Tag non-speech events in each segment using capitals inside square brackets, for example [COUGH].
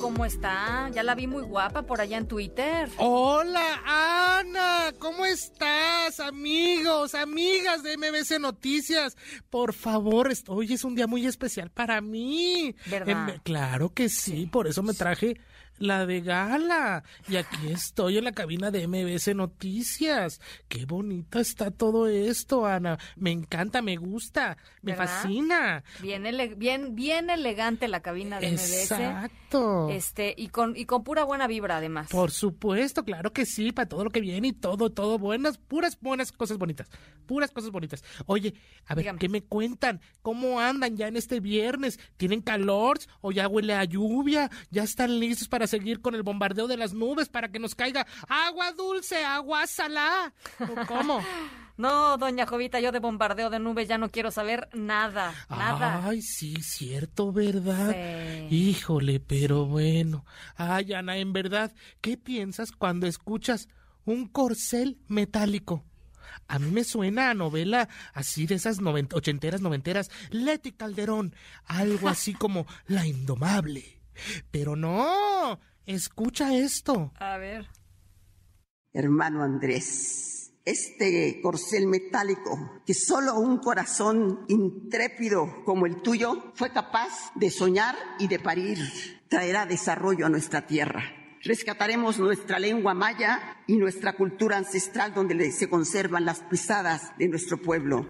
¿Cómo está? Ya la vi muy guapa por allá en Twitter. Hola, Ana, ¿cómo estás? Amigos, amigas de MBC Noticias. Por favor, hoy es un día muy especial para mí. ¿Verdad? Em, claro que sí, por eso me traje la de gala. Y aquí estoy en la cabina de MBC Noticias. Qué bonita está todo esto, Ana. Me encanta, me gusta, me ¿Verdad? fascina. Bien, ele- bien, bien elegante la cabina de MBS. Exacto. Este, y con, y con pura buena vibra además. Por supuesto, claro que sí, para todo lo que viene y todo, todo buenas, puras buenas cosas bonitas, puras cosas bonitas. Oye, a ver, Dígame. ¿qué me cuentan? ¿Cómo andan ya en este viernes? ¿Tienen calor o ya huele a lluvia? ¿Ya están listos para seguir con el bombardeo de las nubes para que nos caiga agua dulce, agua salada? ¿O cómo? [LAUGHS] No, doña Jovita, yo de bombardeo de nubes ya no quiero saber nada, nada. Ay, sí, cierto, ¿verdad? Sí. Híjole, pero bueno. Ay, Ana, en verdad, ¿qué piensas cuando escuchas un corcel metálico? A mí me suena a novela así de esas novent ochenteras, noventeras, Leti Calderón, algo así [LAUGHS] como La Indomable. Pero no, escucha esto. A ver. Hermano Andrés, este corcel metálico que solo un corazón intrépido como el tuyo fue capaz de soñar y de parir, traerá desarrollo a nuestra tierra. Rescataremos nuestra lengua maya y nuestra cultura ancestral donde se conservan las pisadas de nuestro pueblo.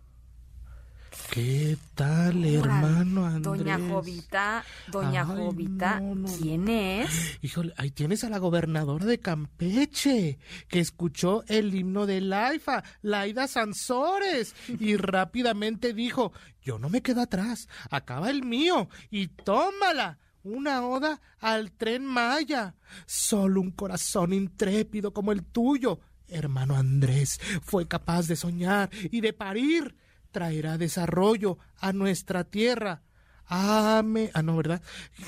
¿Qué tal, hermano Andrés? Doña Jovita, doña Ay, Jovita, no, no, ¿quién es? Híjole, ahí tienes a la gobernadora de Campeche, que escuchó el himno de Laifa, Laida Sansores, y [LAUGHS] rápidamente dijo, yo no me quedo atrás, acaba el mío, y tómala, una oda al tren Maya. Solo un corazón intrépido como el tuyo, hermano Andrés, fue capaz de soñar y de parir. Traerá desarrollo a nuestra tierra. Ame. Ah, no, ¿verdad?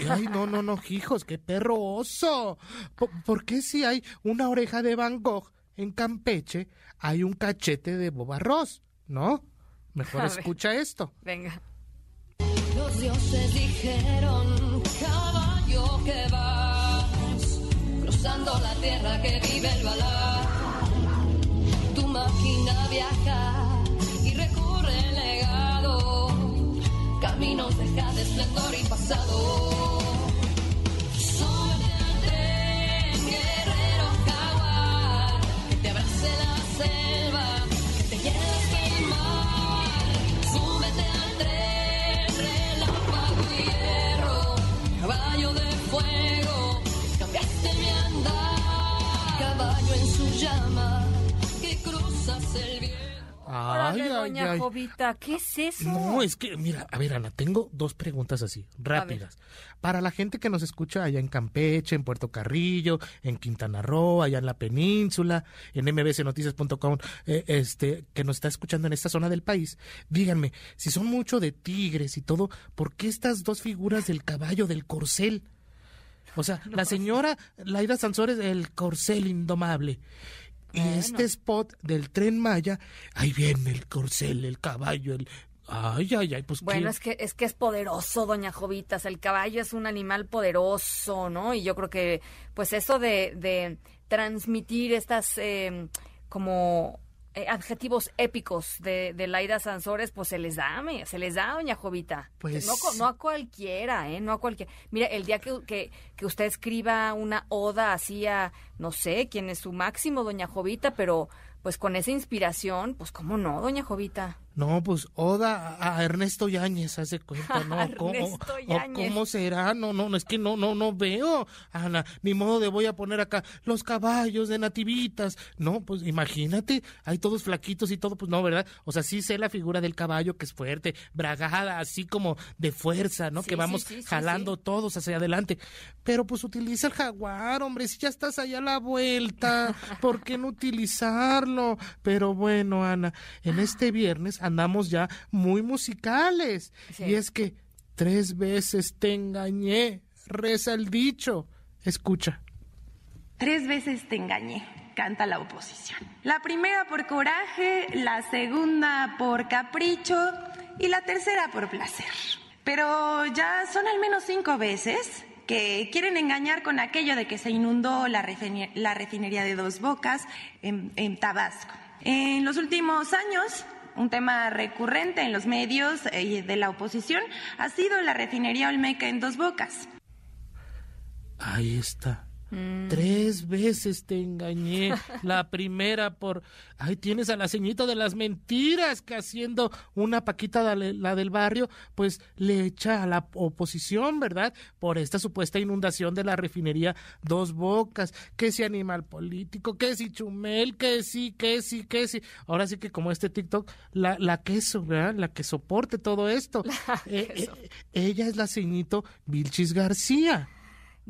Ay, no, no, no, hijos, qué perro oso. ¿Por, por qué si hay una oreja de Van Gogh en Campeche, hay un cachete de Boba Ross? ¿No? Mejor A ver. escucha esto. Venga. Los dioses dijeron, caballo que vas, cruzando la tierra que vive el balar. Órale, Ay, doña ay. Jovita, ¿qué es eso? No, es que, mira, a ver, Ana, tengo dos preguntas así, rápidas. Para la gente que nos escucha allá en Campeche, en Puerto Carrillo, en Quintana Roo, allá en la península, en mbcnoticias.com, eh, este, que nos está escuchando en esta zona del país, díganme, si son mucho de tigres y todo, ¿por qué estas dos figuras del caballo, del corcel? O sea, [LAUGHS] la señora Laida Sansores, el corcel indomable. Y Bueno. este spot del tren Maya, ahí viene el corcel, el caballo, el... Ay, ay, ay, pues Bueno, ¿qué? es que es que es poderoso, doña Jovitas. El caballo es un animal poderoso, ¿no? Y yo creo que, pues, eso de, de transmitir estas eh, como eh, adjetivos épicos de, de Laida Sansores, pues se les da, se les da, doña Jovita. Pues- No, no a cualquiera, ¿eh? No a cualquiera. Mira, el día que, que, que usted escriba una oda así a, no sé, quién es su máximo, doña Jovita, pero pues con esa inspiración, pues cómo no, doña Jovita. No, pues Oda a Ernesto Yáñez, hace cuenta, [LAUGHS] ¿no? ¿Cómo, o. ¿Cómo será? No, no, no, es que no, no, no veo, Ana, ni modo de voy a poner acá los caballos de nativitas. No, pues imagínate, hay todos flaquitos y todo, pues no, ¿verdad? O sea, sí sé la figura del caballo que es fuerte, bragada, así como de fuerza, ¿no? Sí, que vamos sí, sí, sí, jalando todos hacia adelante. Pero pues utiliza el jaguar, hombre, si ya estás allá a la vuelta? [LAUGHS] ¿Por qué no utilizarlo? Pero bueno, Ana, en este viernes andamos ya muy musicales. Sí. Y es que tres veces te engañé, reza el dicho. Escucha. Tres veces te engañé, canta la oposición. La primera por coraje, la segunda por capricho y la tercera por placer. Pero ya son al menos cinco veces que quieren engañar con aquello de que se inundó la, refine- la refinería de Dos Bocas en, en Tabasco. En los últimos años, un tema recurrente en los medios eh, de la oposición ha sido la refinería Olmeca en Dos Bocas. Ahí está. Mm. Tres veces te engañé. La primera por... Ahí tienes a la ceñito de las mentiras que haciendo una paquita, la del barrio, pues le echa a la oposición, ¿verdad? Por esta supuesta inundación de la refinería Dos Bocas. Que si animal político, que si chumel, que sí, que sí, que sí. Ahora sí que como este TikTok, la, la queso, ¿verdad? La que soporte todo esto. [LAUGHS] Eh, eh, ella es la ceñito Vilchis García.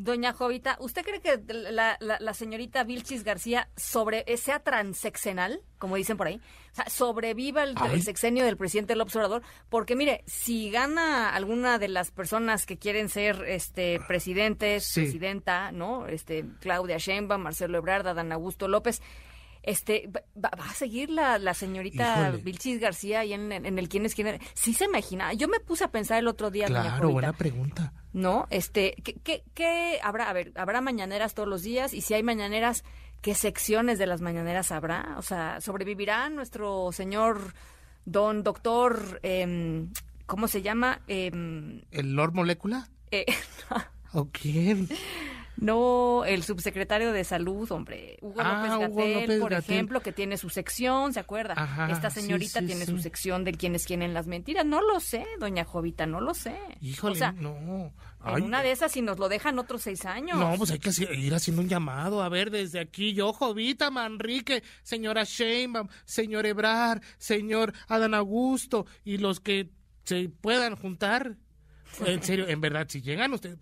Doña Jovita, ¿usted cree que la, la- la señorita Vilchis García sobre, eh, sea transexenal, como dicen por ahí? O sea, sobreviva el, sexenio del presidente López Obrador, porque mire, si gana alguna de las personas que quieren ser este presidentes, Sí. presidenta, ¿no? Este Claudia Sheinbaum, Marcelo Ebrard, Adán Augusto López, este va, va a seguir la, la señorita Híjole. Vilchis García ahí en, en el quién es quién. Sí se imagina. Yo me puse a pensar el otro día, Claro, buena pregunta. ¿no? Este, ¿qué, qué, qué habrá? A ver, habrá mañaneras todos los días y si hay mañaneras, ¿qué secciones de las mañaneras habrá? O sea, ¿sobrevivirá nuestro señor don doctor, em, ¿cómo se llama? Em, ¿El Lord Molécula? eh, [LAUGHS] ¿O quién? No, el subsecretario de salud, hombre, Hugo Ah, López Gatel, por Gatell. ejemplo, que tiene su sección, ¿se acuerda? Ajá, Esta señorita sí, tiene sí. su sección del quién es quién en las mentiras. No lo sé, doña Jovita, no lo sé. Híjole, o sea, no. en una de esas, si nos lo dejan otros seis años. No, pues hay que ir haciendo un llamado. A ver, desde aquí, yo, Jovita Manrique, señora Sheinbaum, señor Ebrar, señor Adán Augusto y los que se puedan juntar. En serio, en verdad, si llegan ustedes,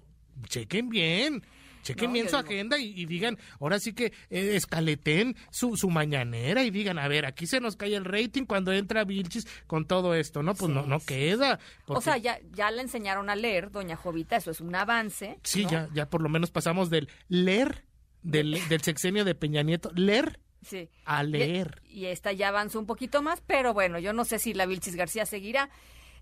chequen bien. Chequen No, bien su digo- agenda y, y digan, ahora sí que eh, escaleten su, su mañanera y digan, a ver, aquí se nos cae el rating cuando entra Vilchis con todo esto, ¿no? Pues no, no queda. O sea, ya, ya le enseñaron a leer, doña Jovita, eso es un avance. Sí, ¿no? ya, ya por lo menos pasamos del leer, del, del sexenio de Peña Nieto, leer Sí. a leer. Y, y esta ya avanzó un poquito más, pero bueno, yo no sé si la Vilchis García seguirá.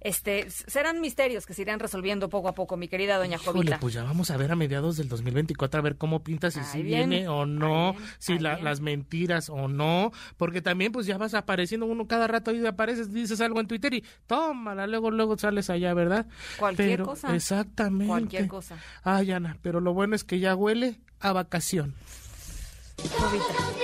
Este, serán misterios que se irán resolviendo poco a poco, mi querida doña Híjole, Jovita. pues ya vamos a ver a mediados del 2024 a ver cómo pinta, si Ahí sí viene, o no, si la- las mentiras o no, porque también pues ya vas apareciendo uno cada rato ahí apareces, dices algo en Twitter y tómala, luego luego sales allá, ¿verdad? Cualquier Pero, cosa. Exactamente. Cualquier cosa. Ay, Ana, pero lo bueno es que ya huele a vacación. Jovita.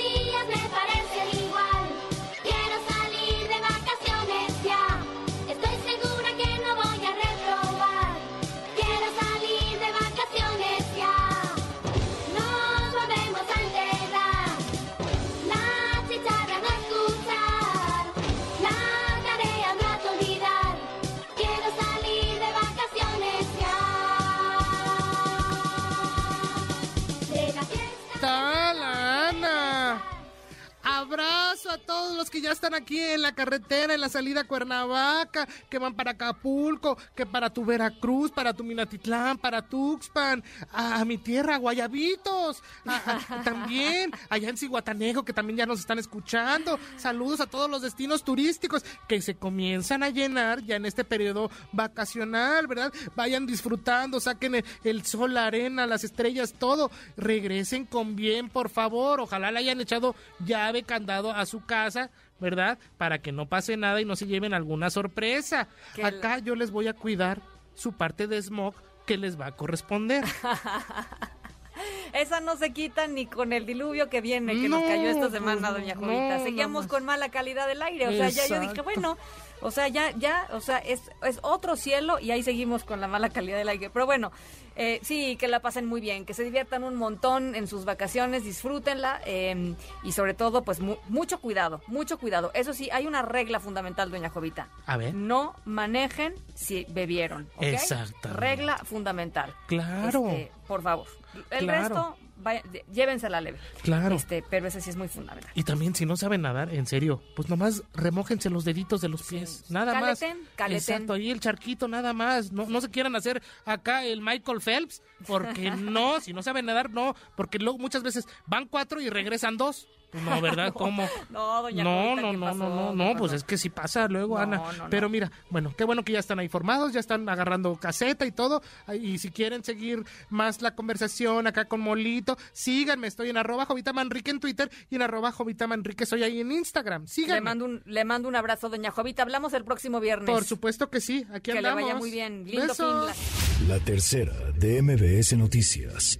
Abrazo a todos los que ya están aquí en la carretera, en la salida a Cuernavaca, que van para Acapulco, que para tu Veracruz, para tu Minatitlán, para Tuxpan, a, a mi tierra, Guayabitos, a- a- [LAUGHS] también allá en Cihuatanejo, que también ya nos están escuchando. Saludos a todos los destinos turísticos que se comienzan a llenar ya en este periodo vacacional, ¿verdad? Vayan disfrutando, saquen el, el sol, la arena, las estrellas, todo. Regresen con bien, por favor. Ojalá le hayan echado llave, candado a su casa, ¿verdad? Para que no pase nada y no se lleven alguna sorpresa. Que Acá yo les voy a cuidar su parte de smog que les va a corresponder. [LAUGHS] Esa no se quita ni con el diluvio que viene, que nos No, cayó esta semana, pues, doña Jovita. no Seguíamos con mala calidad del aire. O sea, ya yo dije, bueno, o sea, ya, ya, o sea, es, es otro cielo y ahí seguimos con la mala calidad del aire. Pero bueno, Eh, sí, que la pasen muy bien, que se diviertan un montón en sus vacaciones, disfrútenla eh, y sobre todo, pues mu- mucho cuidado, mucho cuidado. Eso sí, hay una regla fundamental, doña Jovita. A ver. No manejen si bebieron. ¿ok? Exactamente. Regla fundamental. Claro. Este, por favor. El Claro. resto, vaya, de- llévensela leve. Claro. Este, pero ese sí es muy fundamental. Y también si no saben nadar, en serio, pues nomás remójense los deditos de los pies, nada Caleten, más. caleten. Exacto, ahí el charquito nada más. No, no se quieran hacer acá el Michael Phelps, porque [LAUGHS] no, si no saben nadar, no, porque luego muchas veces van cuatro y regresan dos. Pues no, ¿verdad? [LAUGHS] ¿Cómo? No, doña No, no, ¿qué no, pasó? no, no, ¿Qué no, pues es que si pasa luego, No, Ana. no, no. Pero mira, bueno, qué bueno que ya están ahí formados, ya están agarrando caseta y todo. Y si quieren seguir más la conversación acá con Molito, síganme, estoy en arroba Jovita Manrique en Twitter y en arroba Jovita Manrique soy ahí en Instagram. Síganme. Le mando, un, le mando un abrazo, doña Jovita. Hablamos el próximo viernes. Por supuesto que sí, aquí Que le andamos. vaya muy bien. Lindo Besos. fin. La tercera de MBS Noticias.